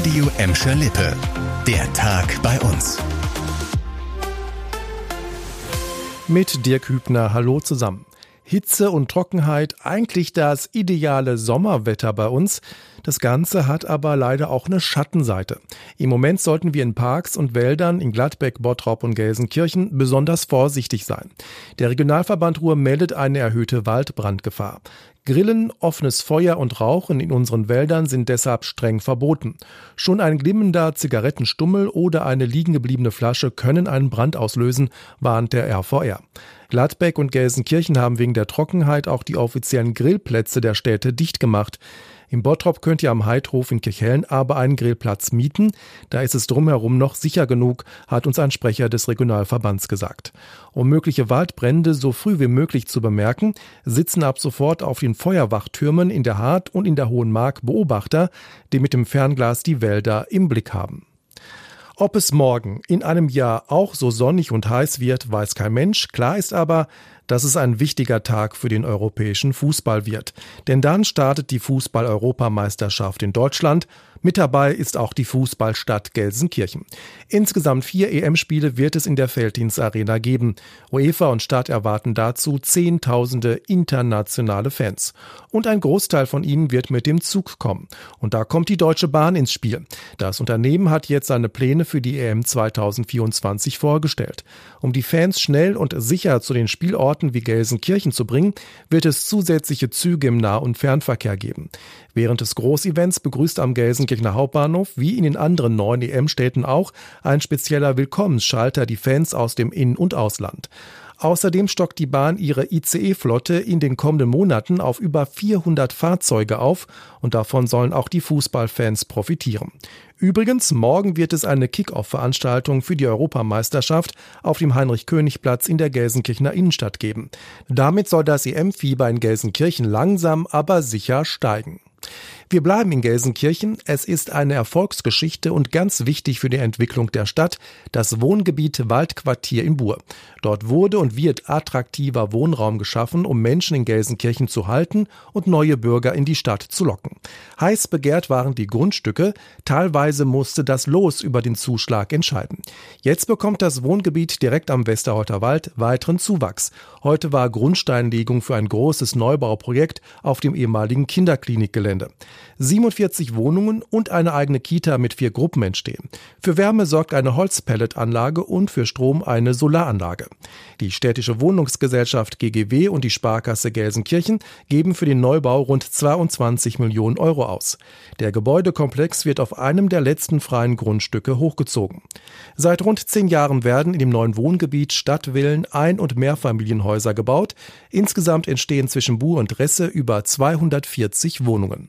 Radio Emscher Lippe. Der Tag bei uns. Mit Dirk Hübner, hallo zusammen. Hitze und Trockenheit, eigentlich das ideale Sommerwetter bei uns. Das Ganze hat aber leider auch eine Schattenseite. Im Moment sollten wir in Parks und Wäldern in Gladbeck, Bottrop und Gelsenkirchen besonders vorsichtig sein. Der Regionalverband Ruhr meldet eine erhöhte Waldbrandgefahr. Grillen, offenes Feuer und Rauchen in unseren Wäldern sind deshalb streng verboten. Schon ein glimmender Zigarettenstummel oder eine liegengebliebene Flasche können einen Brand auslösen, warnt der RVR. Gladbeck und Gelsenkirchen haben wegen der Trockenheit auch die offiziellen Grillplätze der Städte dicht gemacht. Im Bottrop könnt ihr am Heidhof in Kirchhellen aber einen Grillplatz mieten. Da ist es drumherum noch sicher genug, hat uns ein Sprecher des Regionalverbands gesagt. Um mögliche Waldbrände so früh wie möglich zu bemerken, sitzen ab sofort auf den Feuerwachtürmen in der Hart und in der Hohen Mark Beobachter, die mit dem Fernglas die Wälder im Blick haben. Ob es morgen in einem Jahr auch so sonnig und heiß wird, weiß kein Mensch. Klar ist aber, dass es ein wichtiger Tag für den europäischen Fußball wird. Denn dann startet die Fußball-Europameisterschaft in Deutschland mit dabei ist auch die Fußballstadt Gelsenkirchen. Insgesamt vier EM-Spiele wird es in der Felddienst Arena geben. UEFA und Stadt erwarten dazu Zehntausende internationale Fans. Und ein Großteil von ihnen wird mit dem Zug kommen. Und da kommt die Deutsche Bahn ins Spiel. Das Unternehmen hat jetzt seine Pläne für die EM 2024 vorgestellt. Um die Fans schnell und sicher zu den Spielorten wie Gelsenkirchen zu bringen, wird es zusätzliche Züge im Nah- und Fernverkehr geben. Während des Großevents begrüßt am Gelsenkirchener Hauptbahnhof wie in den anderen neun EM-Städten auch ein spezieller Willkommensschalter die Fans aus dem In- und Ausland. Außerdem stockt die Bahn ihre ICE-Flotte in den kommenden Monaten auf über 400 Fahrzeuge auf und davon sollen auch die Fußballfans profitieren. Übrigens, morgen wird es eine Kick-Off-Veranstaltung für die Europameisterschaft auf dem Heinrich-König-Platz in der Gelsenkirchener Innenstadt geben. Damit soll das EM-Fieber in Gelsenkirchen langsam, aber sicher steigen. Wir bleiben in Gelsenkirchen. Es ist eine Erfolgsgeschichte und ganz wichtig für die Entwicklung der Stadt, das Wohngebiet Waldquartier in Buhr. Dort wurde und wird attraktiver Wohnraum geschaffen, um Menschen in Gelsenkirchen zu halten und neue Bürger in die Stadt zu locken. Heiß begehrt waren die Grundstücke. Teilweise musste das Los über den Zuschlag entscheiden. Jetzt bekommt das Wohngebiet direkt am Westerholter Wald weiteren Zuwachs. Heute war Grundsteinlegung für ein großes Neubauprojekt auf dem ehemaligen Kinderklinikgelände. 47 Wohnungen und eine eigene Kita mit vier Gruppen entstehen. Für Wärme sorgt eine Holzpelletanlage und für Strom eine Solaranlage. Die städtische Wohnungsgesellschaft GGW und die Sparkasse Gelsenkirchen geben für den Neubau rund 22 Millionen Euro aus. Der Gebäudekomplex wird auf einem der letzten freien Grundstücke hochgezogen. Seit rund zehn Jahren werden in dem neuen Wohngebiet Stadtvillen, Ein- und Mehrfamilienhäuser gebaut. Insgesamt entstehen zwischen Buhr und Resse über 240 Wohnungen.